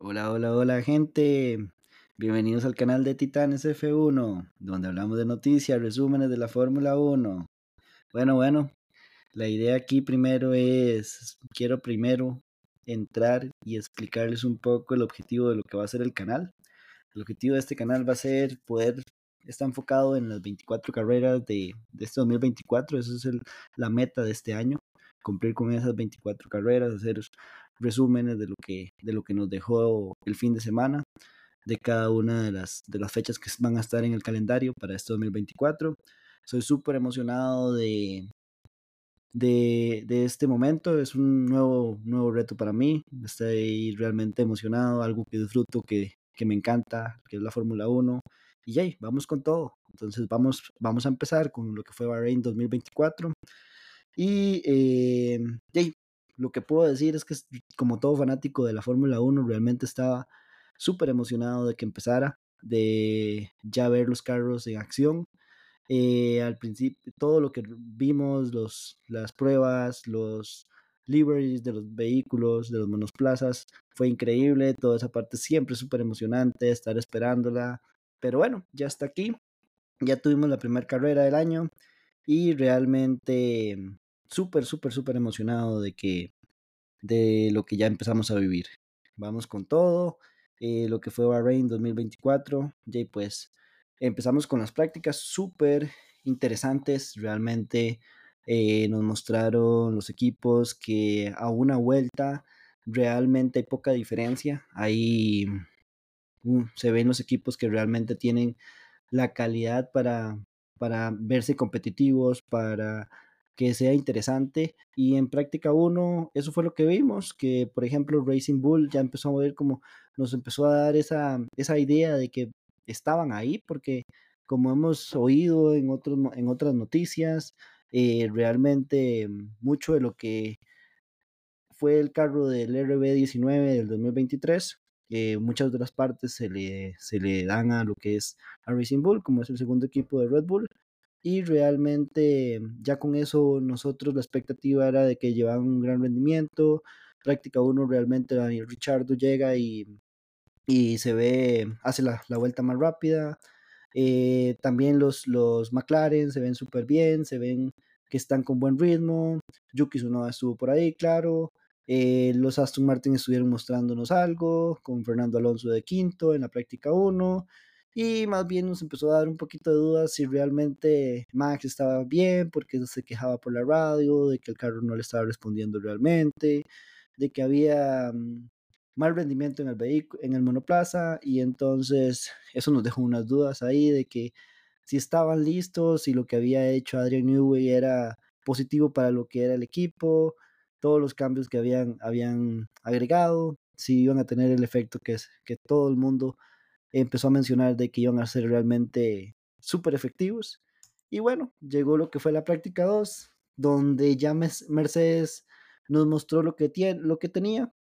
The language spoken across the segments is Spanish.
Hola, hola, hola gente. Bienvenidos al canal de Titanes F1, donde hablamos de noticias, resúmenes de la Fórmula 1. Bueno, bueno, la idea aquí primero es, quiero primero entrar y explicarles un poco el objetivo de lo que va a ser el canal. El objetivo de este canal va a ser poder, está enfocado en las 24 carreras de, de este 2024, esa es el, la meta de este año, cumplir con esas 24 carreras, hacer resúmenes de lo que, de lo que nos dejó el fin de semana, de cada una de las, de las fechas que van a estar en el calendario para este 2024. Soy súper emocionado de, de, de, este momento. Es un nuevo, nuevo reto para mí. Estoy realmente emocionado, algo que disfruto, que, que me encanta, que es la Fórmula 1. Y vamos con todo. Entonces vamos, vamos a empezar con lo que fue Bahrein 2024. Y eh, lo que puedo decir es que como todo fanático de la Fórmula 1, realmente estaba súper emocionado de que empezara, de ya ver los carros en acción. Eh, al principio, todo lo que vimos, los, las pruebas, los liveries de los vehículos, de los monoplazas, fue increíble. Toda esa parte siempre súper emocionante, estar esperándola. Pero bueno, ya está aquí. Ya tuvimos la primera carrera del año y realmente súper, súper, súper emocionado de que de lo que ya empezamos a vivir. Vamos con todo, eh, lo que fue Bahrain 2024, y pues empezamos con las prácticas súper interesantes, realmente eh, nos mostraron los equipos que a una vuelta realmente hay poca diferencia, ahí uh, se ven los equipos que realmente tienen la calidad para, para verse competitivos, para que sea interesante. Y en práctica 1, eso fue lo que vimos, que por ejemplo Racing Bull ya empezó a ver como nos empezó a dar esa, esa idea de que estaban ahí, porque como hemos oído en, otros, en otras noticias, eh, realmente mucho de lo que fue el carro del RB19 del 2023, eh, muchas de partes se le, se le dan a lo que es a Racing Bull, como es el segundo equipo de Red Bull, y realmente ya con eso nosotros la expectativa era de que llevaban un gran rendimiento. Práctica 1 realmente Richardo llega y, y se ve, hace la, la vuelta más rápida. Eh, también los, los McLaren se ven súper bien, se ven que están con buen ritmo. Yuki Tsunoda estuvo por ahí, claro. Eh, los Aston Martin estuvieron mostrándonos algo, con Fernando Alonso de quinto en la práctica 1 y más bien nos empezó a dar un poquito de dudas si realmente Max estaba bien, porque se quejaba por la radio, de que el carro no le estaba respondiendo realmente, de que había um, mal rendimiento en el vehículo, en el monoplaza, y entonces eso nos dejó unas dudas ahí de que si estaban listos, si lo que había hecho Adrian Newey era positivo para lo que era el equipo, todos los cambios que habían, habían agregado, si iban a tener el efecto que, que todo el mundo empezó a mencionar de que iban a ser realmente súper efectivos. Y bueno, llegó lo que fue la práctica 2, donde ya Mercedes nos mostró lo que, tiene, lo que tenía.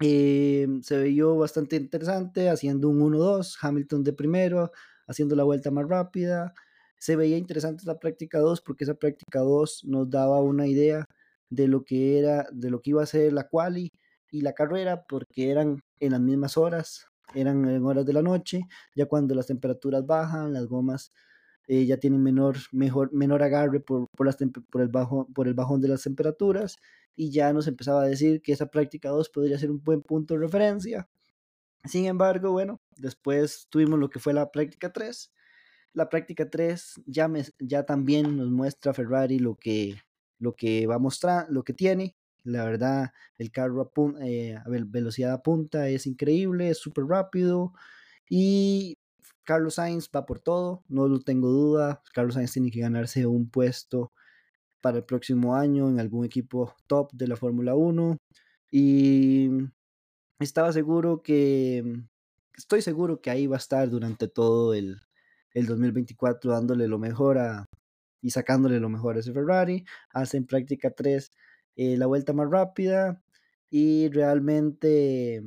Eh, se veía bastante interesante, haciendo un 1-2, Hamilton de primero, haciendo la vuelta más rápida. Se veía interesante la práctica 2 porque esa práctica 2 nos daba una idea de lo que era, de lo que iba a ser la quali y la carrera, porque eran en las mismas horas, eran en horas de la noche, ya cuando las temperaturas bajan, las gomas eh, ya tienen menor, mejor, menor agarre por, por, las por, el bajo, por el bajón de las temperaturas y ya nos empezaba a decir que esa práctica 2 podría ser un buen punto de referencia. Sin embargo, bueno, después tuvimos lo que fue la práctica 3. La práctica 3 ya, me, ya también nos muestra Ferrari lo que, lo que va a mostrar, lo que tiene, la verdad, el carro a, eh, a velocidad a punta es increíble, es súper rápido. Y Carlos Sainz va por todo, no lo tengo duda. Carlos Sainz tiene que ganarse un puesto para el próximo año en algún equipo top de la Fórmula 1. Y estaba seguro que, estoy seguro que ahí va a estar durante todo el, el 2024 dándole lo mejor a, y sacándole lo mejor a ese Ferrari. Hace en práctica 3 eh, la vuelta más rápida y realmente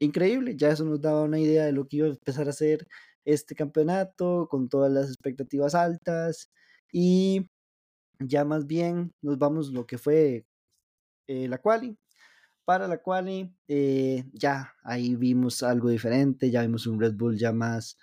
increíble. Ya eso nos daba una idea de lo que iba a empezar a hacer este campeonato con todas las expectativas altas y ya más bien nos vamos lo que fue eh, la quali. Para la cual eh, ya ahí vimos algo diferente, ya vimos un Red Bull ya más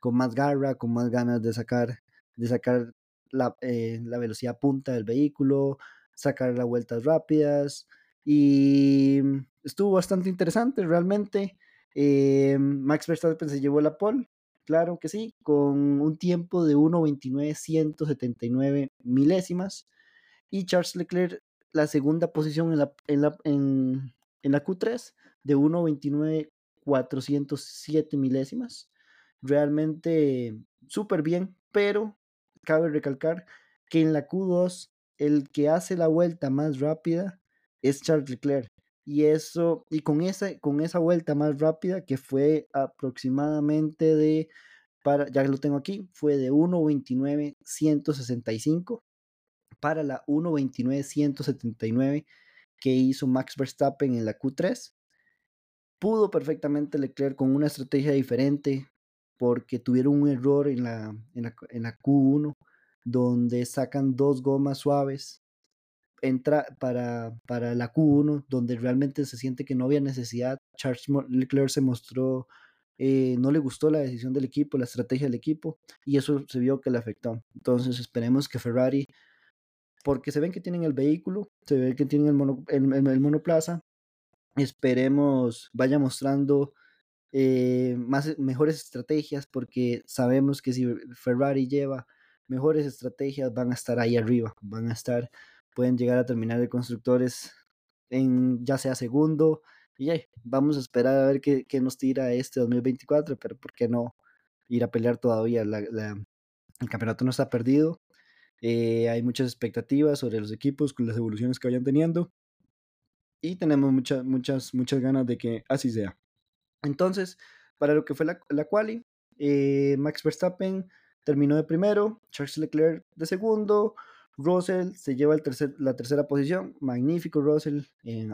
con más garra, con más ganas de sacar, de sacar la, eh, la velocidad punta del vehículo, sacar las vueltas rápidas y estuvo bastante interesante realmente. Eh, Max Verstappen se llevó la pole, claro que sí, con un tiempo de 1.29.179 milésimas y Charles Leclerc la segunda posición en la, en la, en, en la Q3 de 1.29.407 milésimas. Realmente súper bien, pero cabe recalcar que en la Q2 el que hace la vuelta más rápida es Charles Leclerc. Y eso, y con esa, con esa vuelta más rápida, que fue aproximadamente de, para, ya lo tengo aquí, fue de 1.29.165 para la 1.29.179 que hizo Max Verstappen en la Q3. Pudo perfectamente Leclerc con una estrategia diferente porque tuvieron un error en la, en la, en la Q1 donde sacan dos gomas suaves entra para, para la Q1, donde realmente se siente que no había necesidad. Charles Leclerc se mostró, eh, no le gustó la decisión del equipo, la estrategia del equipo, y eso se vio que le afectó. Entonces esperemos que Ferrari, porque se ven que tienen el vehículo, se ven que tienen el, mono, el, monoplaza, esperemos vaya mostrando eh, más, mejores estrategias, porque sabemos que si Ferrari lleva mejores estrategias van a estar ahí arriba, van a estar pueden llegar a terminar de constructores en ya sea segundo. Y vamos a esperar a ver qué, qué, nos tira este 2024, pero ¿por qué no ir a pelear todavía? La, la, el campeonato no está perdido. Eh, hay muchas expectativas sobre los equipos con las evoluciones que vayan teniendo. Y tenemos muchas, muchas, muchas ganas de que así sea. Entonces, para lo que fue la, la quali, eh, Max Verstappen terminó de primero, Charles Leclerc de segundo, Russell se lleva el tercer, la tercera posición, magnífico Russell,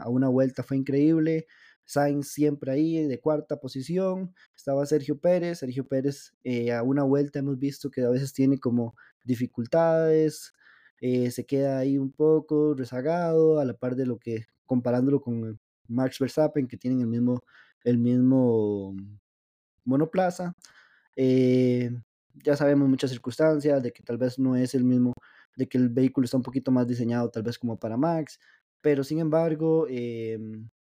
a una vuelta fue increíble. Sainz siempre ahí de cuarta posición, estaba Sergio Pérez, Sergio Pérez eh, a una vuelta hemos visto que a veces tiene como dificultades, eh, se queda ahí un poco rezagado, a la par de lo que, comparándolo con Max Verstappen, que tienen el mismo, el mismo monoplaza. Eh, ya sabemos muchas circunstancias de que tal vez no es el mismo de que el vehículo está un poquito más diseñado tal vez como para Max, pero sin embargo, eh,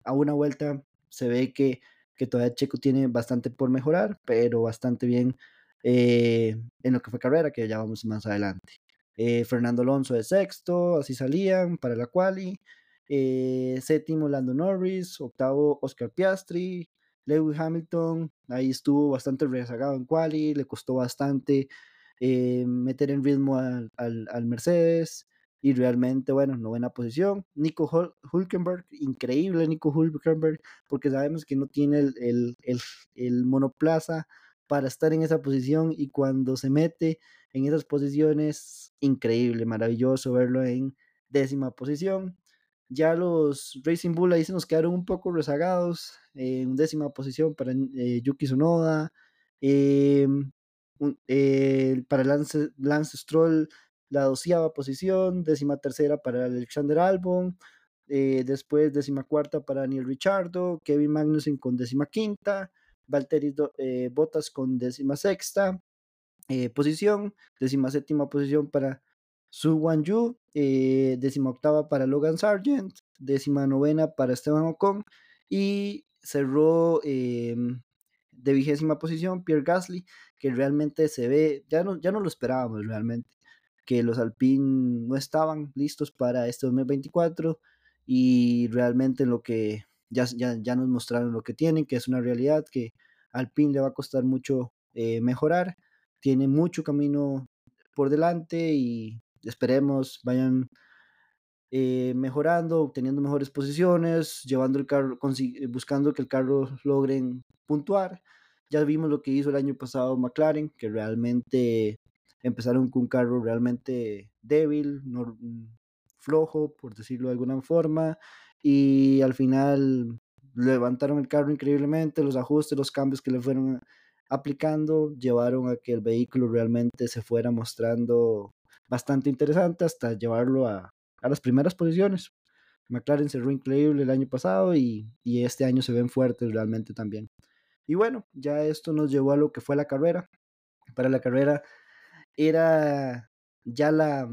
a una vuelta se ve que, que, todavía Checo tiene bastante por mejorar, pero bastante bien eh, en lo que fue carrera, que ya vamos más adelante. Eh, Fernando Alonso de sexto, así salían para la quali. Eh, séptimo Lando Norris, octavo Oscar Piastri, Lewis Hamilton, ahí estuvo bastante rezagado en quali, le costó bastante eh, meter en ritmo al, al, al, Mercedes y realmente, bueno, novena posición. Nico Hul Hulkenberg, increíble Nico Hulkenberg, porque sabemos que no tiene el, el, el, el, monoplaza para estar en esa posición y cuando se mete en esas posiciones, increíble, maravilloso verlo en décima posición. Ya los Racing Bull ahí se nos quedaron un poco rezagados, eh, en décima posición para eh, Yuki Tsunoda, eh, un, eh, para Lance, Lance, Stroll la doceava posición, décima tercera para Alexander Albon, después décima cuarta para Daniel Richardo, Kevin Magnussen con décima quinta, Valtteri Bottas con décima sexta posición, décima séptima posición para Su Wanju, eh, décima octava para Logan Sargent, décima novena para Esteban Ocon y cerró eh, de vigésima posición, Pierre Gasly, que realmente se ve, ya no, ya no lo esperábamos realmente, que los Alpine no estaban listos para este 2024 y realmente lo que ya, ya, ya nos mostraron lo que tienen, que es una realidad que Alpine le va a costar mucho eh, mejorar, tiene mucho camino por delante y esperemos vayan eh, mejorando, obteniendo mejores posiciones, llevando el carro, buscando que el carro logren puntuar. Ya vimos lo que hizo el año pasado McLaren, que realmente empezaron con un carro realmente débil, no, flojo, por decirlo de alguna forma, y al final levantaron el carro increíblemente, los ajustes, los cambios que le fueron aplicando llevaron a que el vehículo realmente se fuera mostrando bastante interesante hasta llevarlo a, a las primeras posiciones. McLaren cerró increíble el año pasado y, y este año se ven fuertes realmente también. Y bueno, ya esto nos llevó a lo que fue la carrera. Para la carrera era ya la,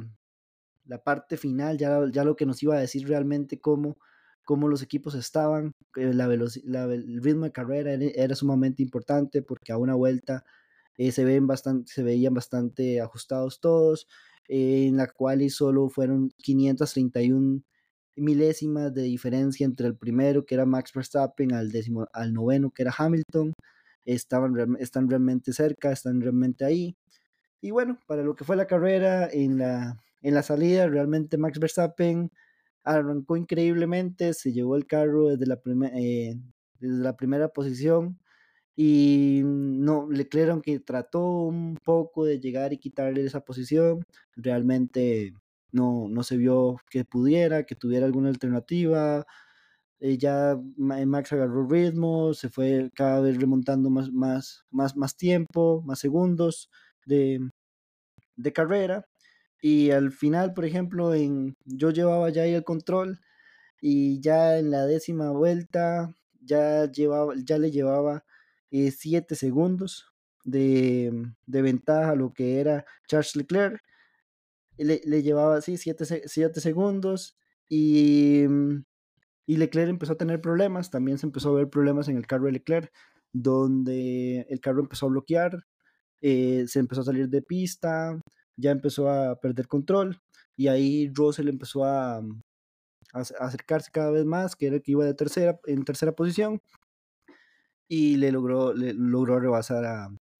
la parte final, ya, ya lo que nos iba a decir realmente cómo, cómo los equipos estaban, la la, el ritmo de carrera era, sumamente importante porque a una vuelta eh, se, ven bastante, se veían bastante ajustados todos, en la cual solo fueron 531 milésimas de diferencia entre el primero que era Max Verstappen al décimo, al noveno que era Hamilton, estaban, están realmente cerca, están realmente ahí. Y bueno, para lo que fue la carrera, en la, en la salida, realmente Max Verstappen arrancó increíblemente, se llevó el carro desde la, eh, desde la primera posición y no, Leclerc aunque trató un poco de llegar y quitarle esa posición, realmente no, no se vio que pudiera, que tuviera alguna alternativa. Eh, ya Max agarró ritmo, se fue cada vez remontando más, más, más, más tiempo, más segundos de, de carrera. Y al final, por ejemplo, en, yo llevaba ya ahí el control y ya en la décima vuelta ya, llevaba, ya le llevaba 7 eh, segundos de, de, ventaja a lo que era Charles Leclerc. Le, le llevaba así 7 segundos y, y Leclerc empezó a tener problemas. También se empezó a ver problemas en el carro de Leclerc, donde el carro empezó a bloquear, eh, se empezó a salir de pista, ya empezó a perder control y ahí Russell empezó a, a, acercarse cada vez más, que era el que iba de tercera, en tercera posición y le logró, le logró rebasar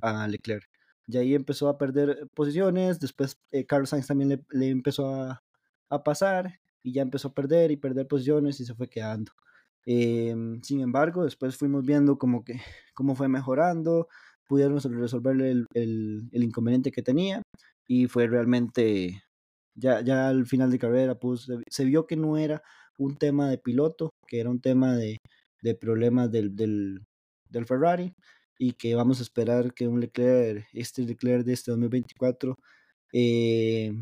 a, Leclerc. Y ahí empezó a perder posiciones, después eh, Carlos Sainz también le, empezó a, pasar y ya empezó a perder y perder posiciones y se fue quedando. Eh, sin embargo, después fuimos viendo como que cómo fue mejorando, pudieron resolverle el, el, el, inconveniente que tenía y fue realmente, ya, ya al final de carrera, pues se, vio que no era un tema de piloto, que era un tema de, de problemas del, del, del, Ferrari y que vamos a esperar que un Leclerc, este Leclerc de este 2024, eh,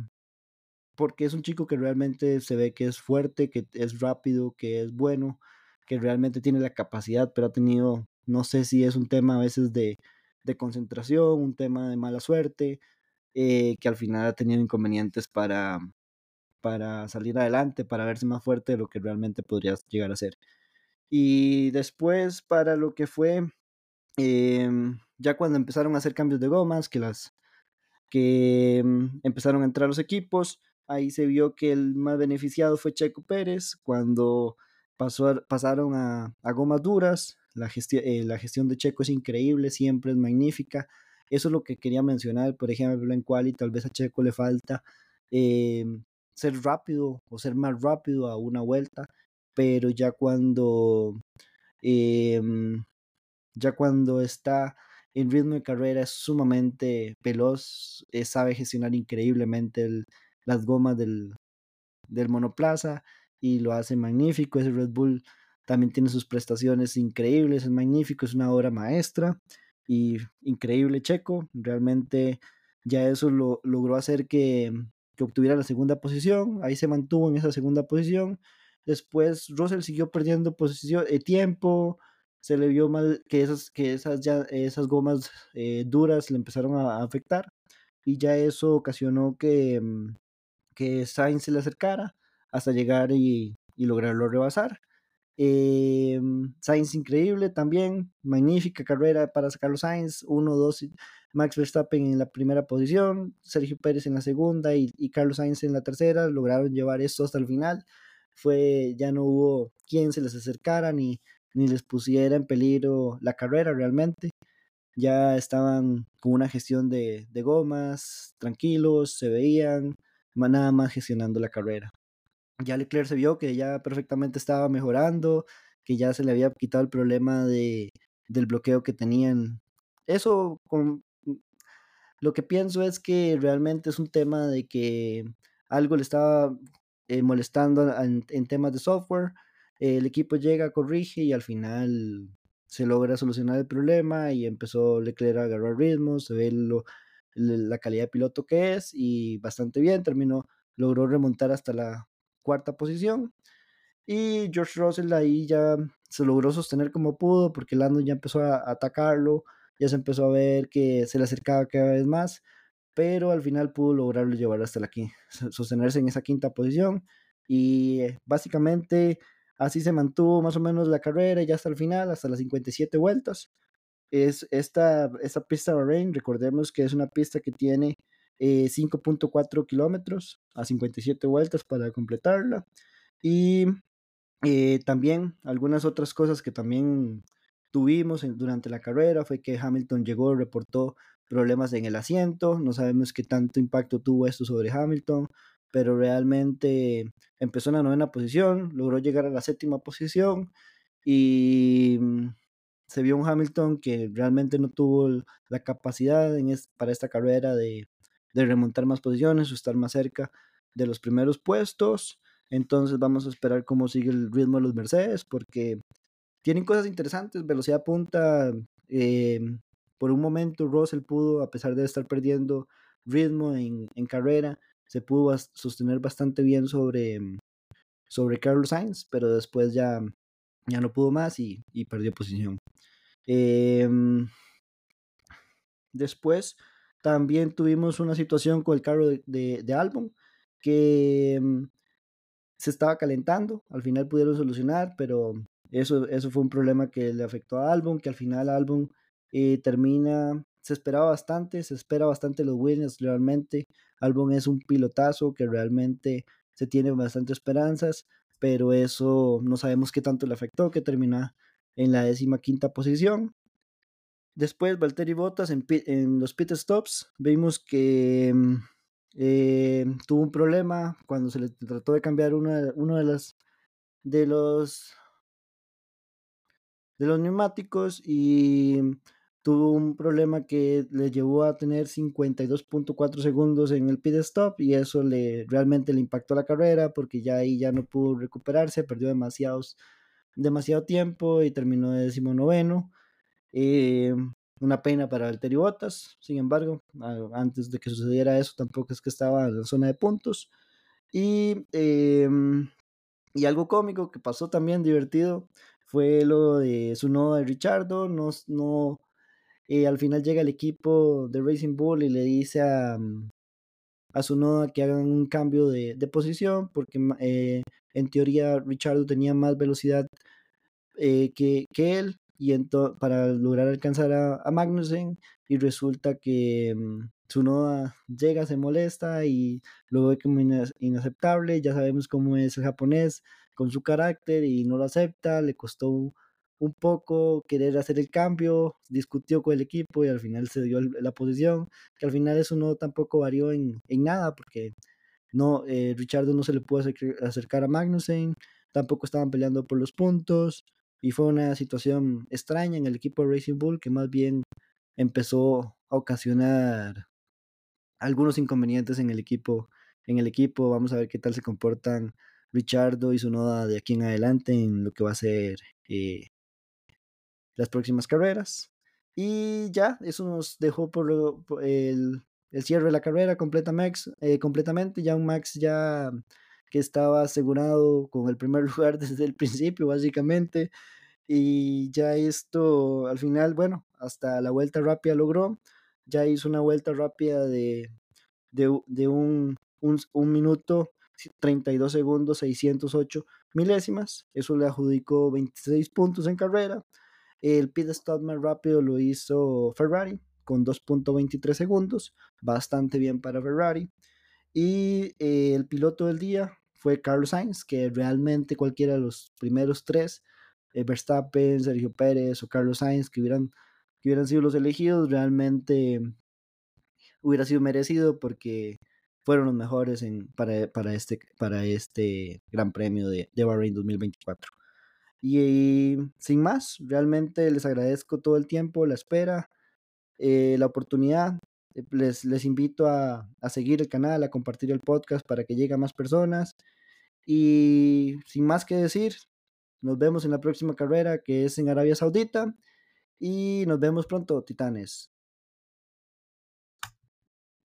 porque es un chico que realmente se ve que es fuerte, que es rápido, que es bueno, que realmente tiene la capacidad, pero ha tenido, no sé si es un tema a veces de, de concentración, un tema de mala suerte, eh, que al final ha tenido inconvenientes para, para salir adelante, para verse más fuerte de lo que realmente podría llegar a ser. Y después para lo que fue, eh, ya cuando empezaron a hacer cambios de gomas, que las que mm, empezaron a entrar los equipos, ahí se vio que el más beneficiado fue Checo Pérez, cuando pasó, pasaron a, a gomas duras, la, eh, la gestión de Checo es increíble, siempre es magnífica, eso es lo que quería mencionar, por ejemplo, en Quali tal vez a Checo le falta eh, ser rápido o ser más rápido a una vuelta, pero ya cuando eh, ya cuando está en ritmo de carrera es sumamente veloz, eh, sabe gestionar increíblemente las gomas del, del monoplaza y lo hace magnífico. Ese Red Bull también tiene sus prestaciones increíbles, es magnífico, es una obra maestra y increíble Checo, realmente ya eso lo, logró hacer que, que, obtuviera la segunda posición, ahí se mantuvo en esa segunda posición, después Russell siguió perdiendo posición, eh, tiempo, se le vio mal que esas, que esas, ya, esas gomas eh, duras le empezaron a, afectar y ya eso ocasionó que, mm, que Sainz se le acercara hasta llegar y, y lograrlo rebasar. Eh, Sainz increíble también, magnífica carrera para Carlos Sainz, 1, 2, Max Verstappen en la primera posición, Sergio Pérez en la segunda y, y, Carlos Sainz en la tercera, lograron llevar esto hasta el final, fue, ya no hubo quien se les acercara ni, ni les pusiera en peligro la carrera realmente, ya estaban con una gestión de, de gomas, tranquilos, se veían, nada más gestionando la carrera ya Leclerc se vio que ya perfectamente estaba mejorando, que ya se le había quitado el problema de, del bloqueo que tenían. Eso, con, lo que pienso es que realmente es un tema de que algo le estaba eh, molestando en, en, temas de software. el equipo llega, corrige y al final se logra solucionar el problema y empezó Leclerc a agarrar ritmo, se ve lo, la calidad de piloto que es y bastante bien, terminó, logró remontar hasta la cuarta posición. Y George Russell ahí ya se logró sostener como pudo porque Landon ya empezó a atacarlo, ya se empezó a ver que se le acercaba cada vez más, pero al final pudo lograrlo llevar hasta aquí, sostenerse en esa quinta posición y eh, básicamente así se mantuvo más o menos la carrera ya hasta el final, hasta las 57 vueltas. Es esta, esta pista Bahrain, recordemos que es una pista que tiene 5.4 eh, kilómetros a 57 vueltas para completarla. Y eh, también algunas otras cosas que también tuvimos durante la carrera fue que Hamilton llegó, reportó problemas en el asiento, no sabemos qué tanto impacto tuvo esto sobre Hamilton, pero realmente empezó en la novena posición, logró llegar a la séptima posición y mm, se vio un Hamilton que realmente no tuvo la capacidad para esta carrera de, remontar más posiciones o estar más cerca de los primeros puestos. Entonces vamos a esperar cómo sigue el ritmo de los Mercedes porque tienen cosas interesantes, velocidad punta. Eh, por un momento Russell pudo, a pesar de estar perdiendo ritmo en, carrera, se pudo sostener bastante bien sobre, sobre Carlos Sainz, pero después ya, ya no pudo más y, perdió posición. Em, después también tuvimos una situación con el carro de, de, que em, se estaba calentando, al final pudieron solucionar, pero eso, eso fue un problema que le afectó a Albon, que al final Albon eh, termina, se esperaba bastante, se espera bastante los Williams realmente, Albon es un pilotazo que realmente se tiene bastante esperanzas, pero eso no sabemos qué tanto le afectó, que termina en la décima quinta posición. Después, Valtteri Bottas en, en los pit stops, vimos que mm, eh, tuvo un problema cuando se le trató de cambiar una, uno de las de los de los neumáticos y tuvo un problema que le llevó a tener 52.4 segundos en el pit stop y eso le realmente le impactó la carrera porque ya ahí ya no pudo recuperarse, perdió demasiados demasiado tiempo y terminó de decimonoveno. Eh, una pena para Valtteri Bottas, sin embargo, antes de que sucediera eso, tampoco es que estaba en la zona de puntos. Y, em, y algo cómico que pasó también divertido fue lo de su nodo de Richardo. No, no, eh, al final llega el equipo de Racing Bull y le dice a, a su noda que hagan un cambio de, de posición, porque eh, en teoría Richardo tenía más velocidad eh, que, que él y para lograr alcanzar a, Magnussen y resulta que mm, su Tsunoda llega, se molesta y lo ve como inaceptable, ya sabemos cómo es el japonés con su carácter y no lo acepta, le costó un, poco querer hacer el cambio, discutió con el equipo y al final se dio la posición, que al final eso no tampoco varió en, nada porque no, eh, Richardo no se le pudo acercar a Magnussen, tampoco estaban peleando por los puntos, y fue una situación extraña en el equipo de Racing Bull que más bien empezó a ocasionar algunos inconvenientes en el equipo. En el equipo vamos a ver qué tal se comportan Richardo y su noda de aquí en adelante en lo que va a ser eh, las próximas carreras. Y ya, eso nos dejó por, el, cierre de la carrera completamente, eh, completamente. Ya un Max ya que estaba asegurado con el primer lugar desde el principio, básicamente. Y ya esto, al final, bueno, hasta la vuelta rápida logró. Ya hizo una vuelta rápida de, de, un, un, minuto, 32 segundos, 608 milésimas. Eso le adjudicó 26 puntos en carrera. El pit stop más rápido lo hizo Ferrari con 2.23 segundos, bastante bien para Ferrari. Y eh, el piloto del día fue Carlos Sainz, que realmente cualquiera de los primeros tres, eh, Verstappen, Sergio Pérez o Carlos Sainz, que hubieran, sido los elegidos, realmente hubiera sido merecido porque fueron los mejores este, para este Gran Premio de, de Bahrein 2024. Y, sin más, realmente les agradezco todo el tiempo, la espera, eh, la oportunidad. Eh, les, les invito a, a, seguir el canal, a compartir el podcast para que llegue a más personas. Y sin más que decir, nos vemos en la próxima carrera que es en Arabia Saudita. Y nos vemos pronto, titanes.